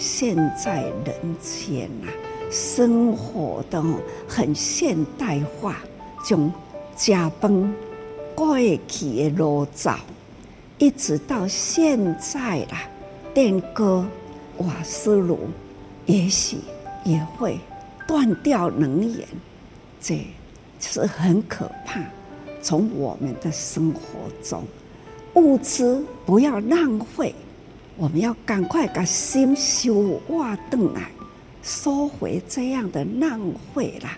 现在人间呐、啊，生活的很现代化，从加班过去的炉灶，一直到现在啦，电锅、瓦斯炉，也许也会断掉能源，这是很可怕。从我们的生活中，物资不要浪费。我们要赶快把心修化顿来，收回这样的浪费啦、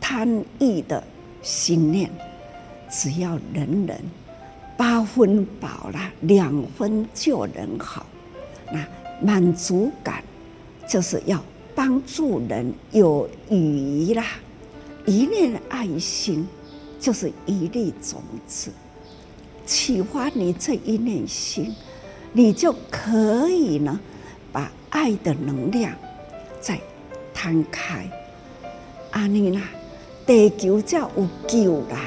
贪欲的心念。只要人人八分饱了，两分就能好。那满足感就是要帮助人有余啦，一念爱心就是一粒种子，启发你这一念心。你就可以呢，把爱的能量再摊开，阿尼啦，地球才有救啦。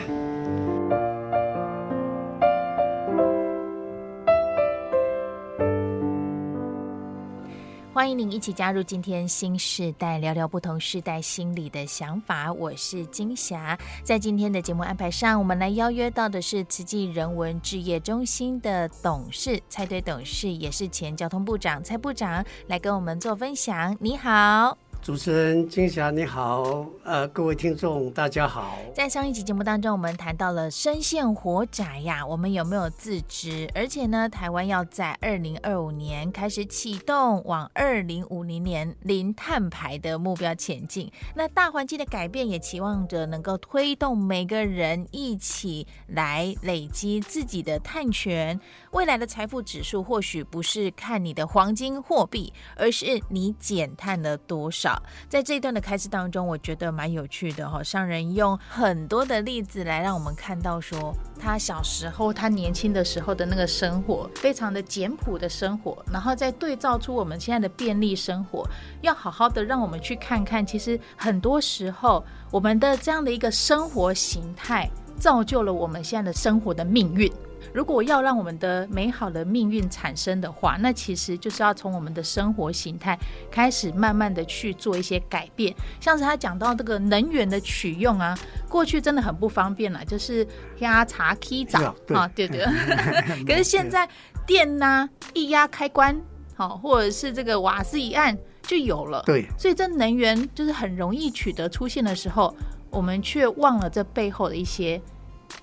欢迎您一起加入今天新时代，聊聊不同时代心理的想法。我是金霞，在今天的节目安排上，我们来邀约到的是慈济人文置业中心的董事蔡队董事，也是前交通部长蔡部长，来跟我们做分享。你好。主持人金霞你好，呃，各位听众大家好。在上一集节目当中，我们谈到了深陷火宅呀，我们有没有自知？而且呢，台湾要在二零二五年开始启动往二零五零年零碳排的目标前进。那大环境的改变，也期望着能够推动每个人一起来累积自己的碳权。未来的财富指数，或许不是看你的黄金货币，而是你减碳了多少。在这一段的开始当中，我觉得蛮有趣的哈。商人用很多的例子来让我们看到，说他小时候、他年轻的时候的那个生活，非常的简朴的生活，然后再对照出我们现在的便利生活，要好好的让我们去看看，其实很多时候我们的这样的一个生活形态，造就了我们现在的生活的命运。如果要让我们的美好的命运产生的话，那其实就是要从我们的生活形态开始，慢慢的去做一些改变。像是他讲到这个能源的取用啊，过去真的很不方便了，就是压茶、起早啊，对对。可是现在电呐、啊，一压开关，好，或者是这个瓦斯一按就有了。对，所以这能源就是很容易取得出现的时候，我们却忘了这背后的一些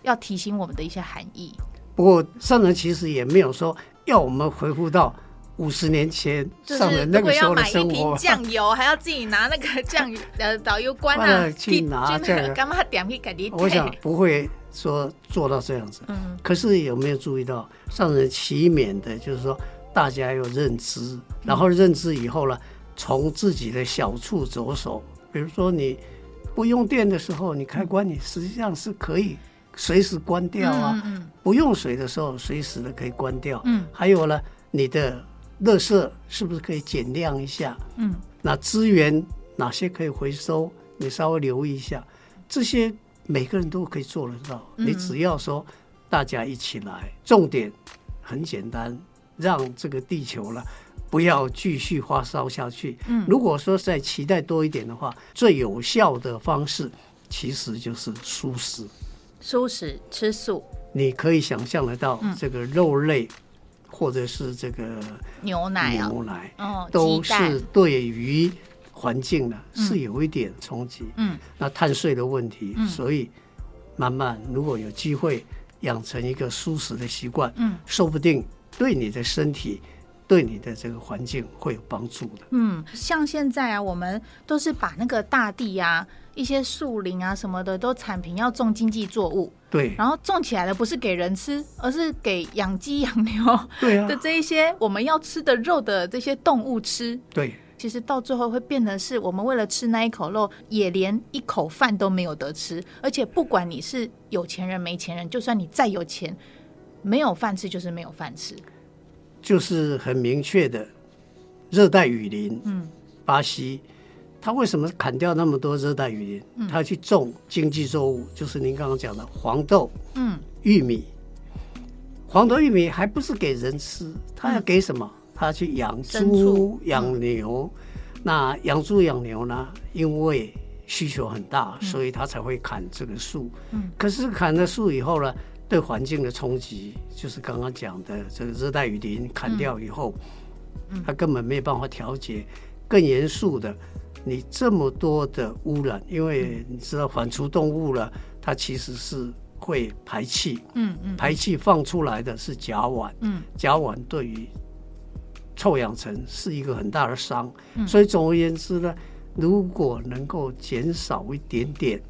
要提醒我们的一些含义。不过上人其实也没有说要我们回复到五十年前上人那个时候的生活。如果要买一瓶酱油，还要自己拿那个酱油呃导游官啊 去拿这个。干嘛点去给你？我想不会说做到这样子。嗯。可是有没有注意到上人期勉的，就是说大家要认知，然后认知以后呢，从自己的小处着手。比如说你不用电的时候，你开关你实际上是可以。随时关掉啊！嗯嗯、不用水的时候，随时的可以关掉。嗯，还有呢，你的垃圾是不是可以减量一下？嗯，那资源哪些可以回收？你稍微留意一下，这些每个人都可以做得到。嗯、你只要说大家一起来，重点很简单，让这个地球呢不要继续发烧下去。嗯，如果说再期待多一点的话，最有效的方式其实就是素食。素食吃素，你可以想象得到，这个肉类或者是这个牛奶、牛奶，都是对于环境呢是有一点冲击。嗯，那碳税的问题，所以慢慢如果有机会养成一个素食的习惯，嗯，说不定对你的身体、对你的这个环境会有帮助的。嗯，像现在啊，我们都是把那个大地呀。一些树林啊什么的都铲平，要种经济作物。对，然后种起来的不是给人吃，而是给养鸡养牛对 的这一些我们要吃的肉的这些动物吃。对，其实到最后会变得是我们为了吃那一口肉，也连一口饭都没有得吃。而且不管你是有钱人没钱人，就算你再有钱，没有饭吃就是没有饭吃。就是很明确的热带雨林，嗯，巴西。他为什么砍掉那么多热带雨林？嗯、他去种经济作物，就是您刚刚讲的黄豆、嗯、玉米。黄豆、玉米还不是给人吃，他要给什么？他去养猪、养牛。那养猪养牛呢？因为需求很大，所以他才会砍这个树。嗯，可是砍了树以后呢，对环境的冲击，就是刚刚讲的这个热带雨林砍掉以后，嗯，他根本没有办法调节。更严肃的，你这么多的污染，因为你知道反刍动物了，它其实是会排气。嗯嗯，排气放出来的是甲烷。嗯，甲烷对于臭氧层是一个很大的伤，嗯、所以总而言之呢，如果能够减少一点点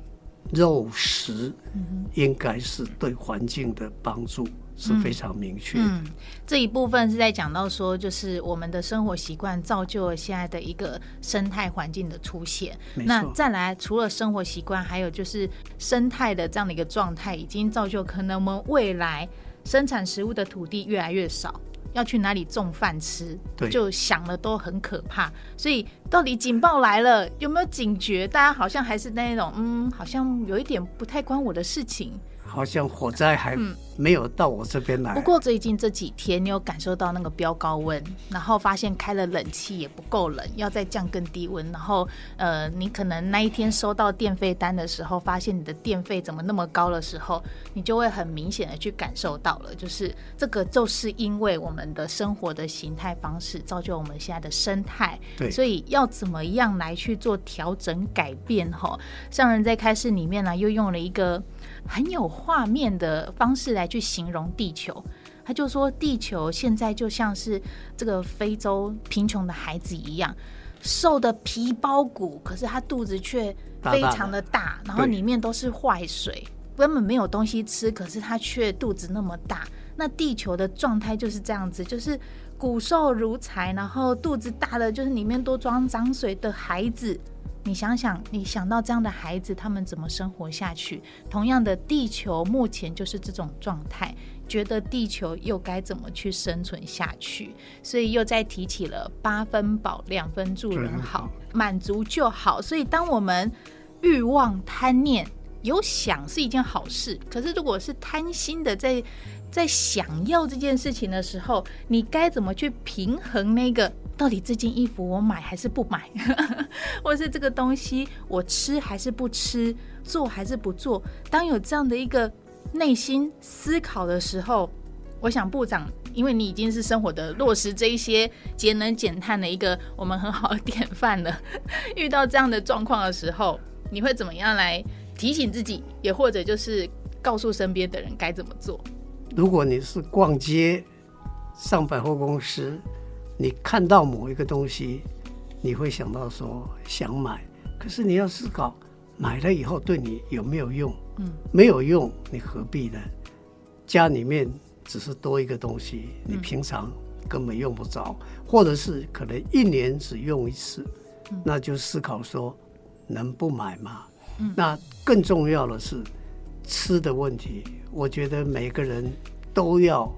肉食，嗯、应该是对环境的帮助是非常明确的。嗯，这一部分是在讲到说，就是我们的生活习惯造就了现在的一个生态环境的出现。那再来，除了生活习惯，还有就是生态的这样的一个状态，已经造就可能我们未来生产食物的土地越来越少。要去哪里种饭吃，对就想了都很可怕。所以到底警报来了，有没有警觉？大家好像还是那种，嗯，好像有一点不太关我的事情。好像火灾还没有到我这边来。不过最近这几天，你有感受到那个飙高温，然后发现开了冷气也不够冷，要再降更低温。然后，呃，你可能那一天收到电费单的时候，发现你的电费怎么那么高的时候，你就会很明显的去感受到了，就是这个就是因为我们的生活的形态方式造就我们现在的生态。对，所以要怎么样来去做调整改变？哈，上人在开示里面呢，又用了一个。很有画面的方式来去形容地球，他就说地球现在就像是这个非洲贫穷的孩子一样，瘦的皮包骨，可是他肚子却非常的大，大大的，然后里面都是坏水，根本没有东西吃，可是他却肚子那么大。那地球的状态就是这样子，就是骨瘦如柴，然后肚子大的就是里面都装脏水的孩子。你想想，你想到这样的孩子，他们怎么生活下去？同样的，地球目前就是这种状态，觉得地球又该怎么去生存下去？所以又再提起了八分饱，两分助人好，满足就好。所以，当我们欲望贪念有想是一件好事，可是如果是贪心的在在想要这件事情的时候，你该怎么去平衡那个？到底这件衣服我买还是不买，或是这个东西我吃还是不吃，做还是不做？当有这样的一个内心思考的时候，我想部长，因为你已经是生活的落实这一些节能减碳的一个我们很好的典范了。遇到这样的状况的时候，你会怎么样来提醒自己，也或者就是告诉身边的人该怎么做？如果你是逛街、上百货公司。你看到某一个东西，你会想到说想买，可是你要思考买了以后对你有没有用？嗯，没有用，你何必呢？家里面只是多一个东西，你平常根本用不着，或者是可能一年只用一次，那就思考说能不买吗？那更重要的是吃的问题，我觉得每个人都要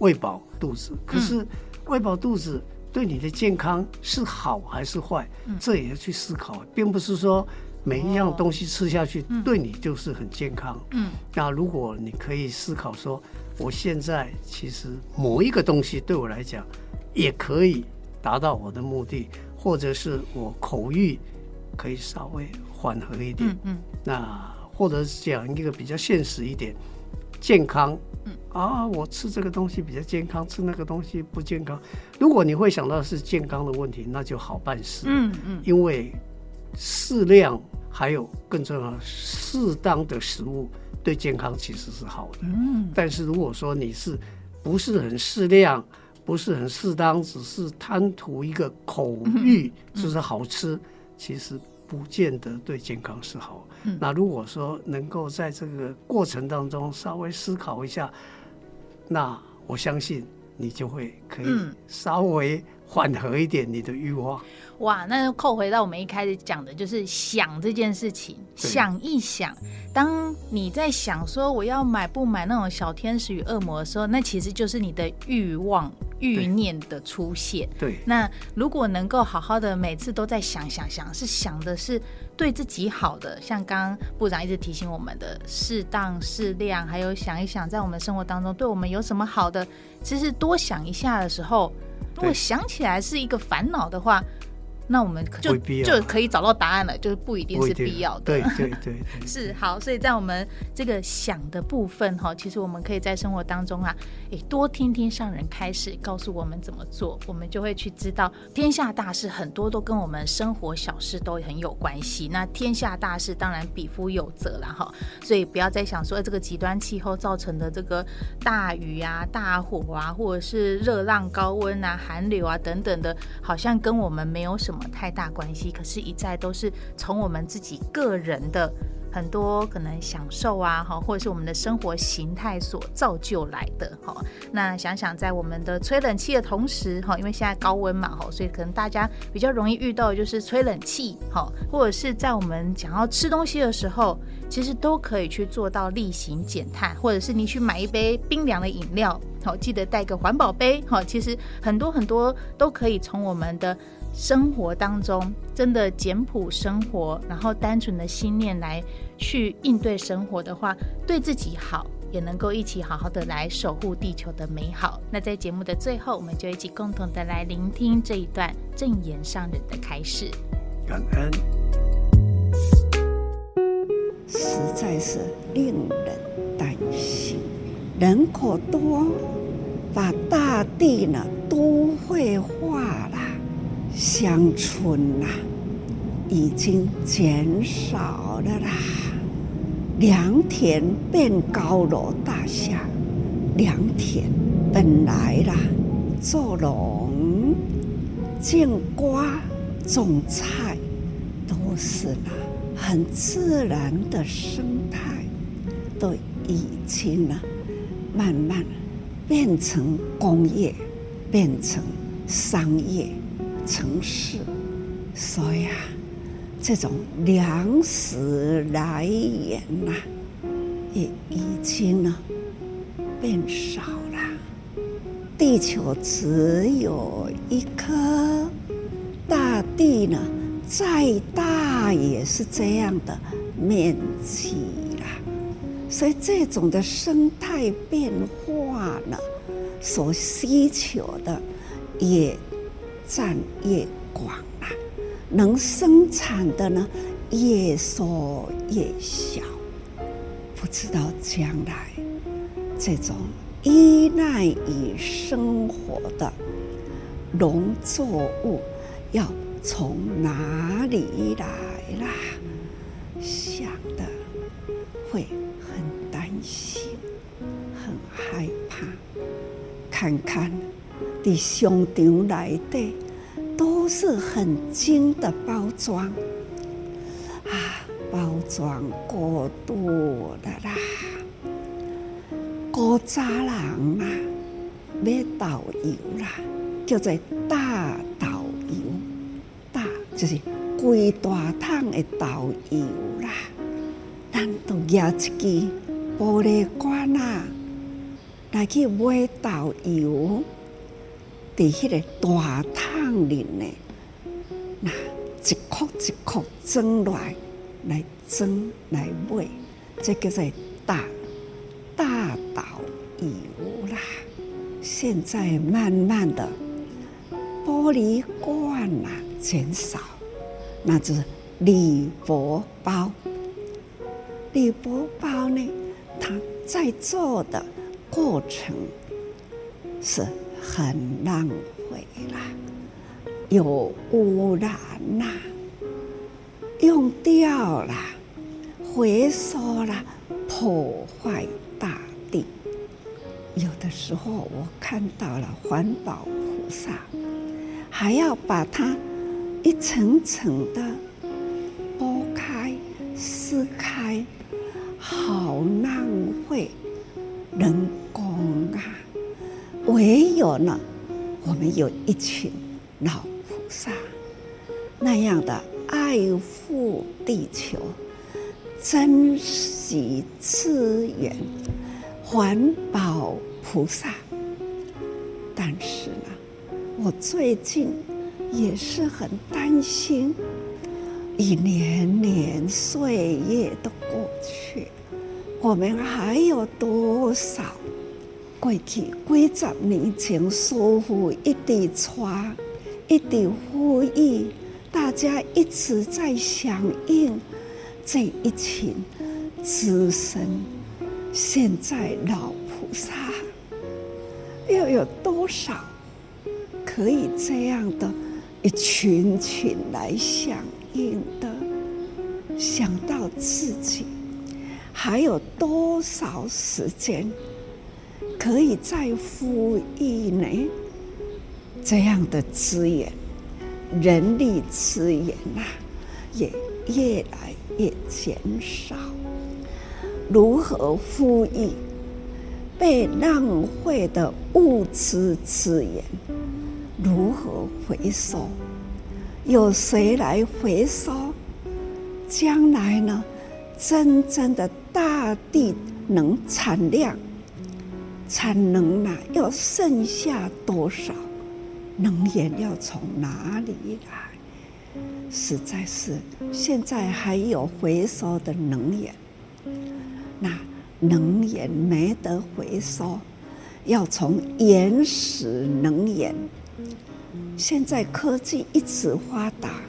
喂饱肚子，可是。喂饱肚子对你的健康是好还是坏？嗯、这也要去思考，并不是说每一样东西吃下去对你就是很健康。嗯，那如果你可以思考说，我现在其实某一个东西对我来讲也可以达到我的目的，或者是我口欲可以稍微缓和一点。嗯，嗯，那或者讲一个比较现实一点，健康。啊，我吃这个东西比较健康，吃那个东西不健康。如果你会想到是健康的问题，那就好办事。嗯嗯，嗯因为适量还有更重要，适当的食物对健康其实是好的。嗯，但是如果说你是不是很适量，不是很适当，只是贪图一个口欲，就是好吃，嗯、其实不见得对健康是好。嗯、那如果说能够在这个过程当中稍微思考一下，那我相信你就会可以稍微缓和一点你的欲望。哇，那就扣回到我们一开始讲的，就是想这件事情，想一想，当你在想说我要买不买那种小天使与恶魔的时候，那其实就是你的欲望、欲念的出现。对，那如果能够好好的每次都在想想想，是想的是对自己好的，像刚刚部长一直提醒我们的适当、适量，还有想一想在我们生活当中对我们有什么好的，其实多想一下的时候。如果想起来是一个烦恼的话。那我们就就可以找到答案了，就是不一定是必要的。对对对，是好。所以在我们这个想的部分哈，其实我们可以在生活当中啊，诶，多听听上人开始，告诉我们怎么做，我们就会去知道天下大事很多都跟我们生活小事都很有关系。那天下大事当然比夫有责了哈，所以不要再想说这个极端气候造成的这个大雨啊、大火啊，或者是热浪、高温啊、寒流啊等等的，好像跟我们没有什么。太大关系，可是，一再都是从我们自己个人的很多可能享受啊，哈，或者是我们的生活形态所造就来的，哈。那想想，在我们的吹冷气的同时，哈，因为现在高温嘛，哈，所以可能大家比较容易遇到就是吹冷气，哈，或者是在我们想要吃东西的时候，其实都可以去做到例行减碳，或者是你去买一杯冰凉的饮料，好，记得带个环保杯，哈。其实很多很多都可以从我们的。生活当中真的简朴生活，然后单纯的心念来去应对生活的话，对自己好，也能够一起好好的来守护地球的美好。那在节目的最后，我们就一起共同的来聆听这一段正言上人的开始。感恩，实在是令人担心，人口多，把大地呢都会化了。乡村呐、啊，已经减少了啦。良田变高楼大厦，良田本来啦，做农、种瓜、种菜，都是啦，很自然的生态，都已经呢，慢慢变成工业，变成商业。城市，所以啊，这种粮食来源呐、啊，也已经呢变少了。地球只有一颗，大地呢再大也是这样的面积啦。所以这种的生态变化呢，所需求的也。占越广啊，能生产的呢越缩越小，不知道将来这种依赖于生活的农作物要从哪里来啦？想的会很担心，很害怕，看看。伫商场内底都是很精的包装啊，包装过度的啦。古早人啊，买豆油啦，叫做大豆油，大就是规大桶的豆油啦。咱都拿一支玻璃罐啊，来去买豆油。在迄个大桶里呢，那一颗一颗蒸来，来蒸来卖，这个叫大大豆油啦。现在慢慢的玻璃罐啊减少，那就是铝箔包。铝箔包呢，它在做的过程是。很浪费啦，有污染啦，用掉了，回收了，破坏大地。有的时候我看到了环保菩萨，还要把它一层层的剥开、撕开，好浪费人！有呢，我们有一群老菩萨那样的爱护地球、珍惜资源、环保菩萨。但是呢，我最近也是很担心，一年年岁月都过去，我们还有多少？过去几十年前，师父一直传，一直呼吁，大家一直在响应这一群资深，现在老菩萨又有多少可以这样的一群群来响应的？想到自己还有多少时间？可以再呼吁呢？这样的资源、人力资源呐、也越来越减少。如何呼吁被浪费的物质资源？如何回收？有谁来回收？将来呢？真正的大地能产量？产能呢？要剩下多少？能源要从哪里来？实在是现在还有回收的能源，那能源没得回收，要从原始能源。现在科技一直发达，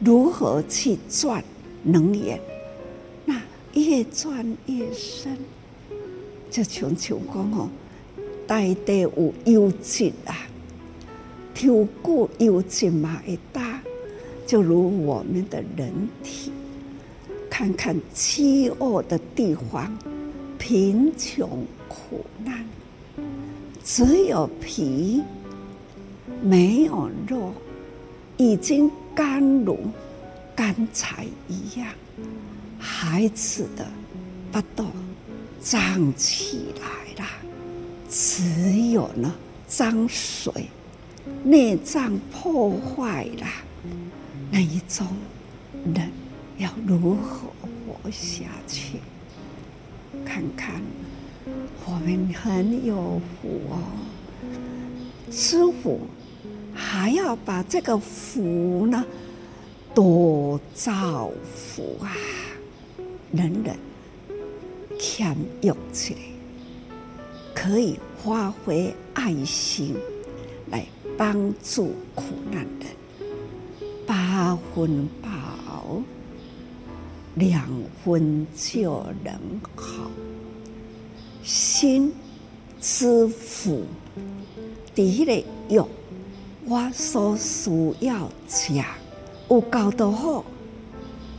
如何去赚能源？那越赚越深。就像像讲哦，大地有优质啊，挑过优质嘛会大，就如我们的人体，看看饥饿的地方，贫穷苦难，只有皮没有肉，已经干如干柴一样，孩子的不动。长起来了，只有呢脏水，内脏破坏了，那一种人要如何活下去？看看我们很有福哦，师父还要把这个福呢多造福啊，人人。谦抑起来，可以发挥爱心来帮助苦难人，八分饱，两分就能好。心知福，第一个用我所需要吃，有够多好，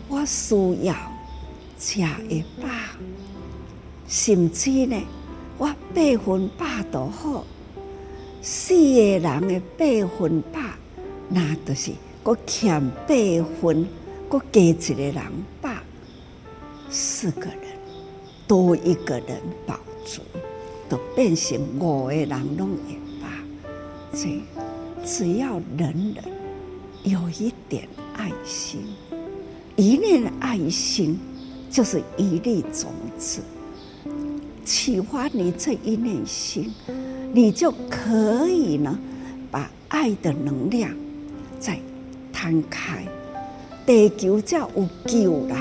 我需要吃一饱。甚至呢，我八分百都好，四个人的八分百，那都是我欠八分，我加一个人百，四个人多一个人保足，都变成五个人拢会饱。这只要人人有一点爱心，一念爱心就是一粒种子。启发你这一念心，你就可以呢，把爱的能量再摊开，地球才有救啦。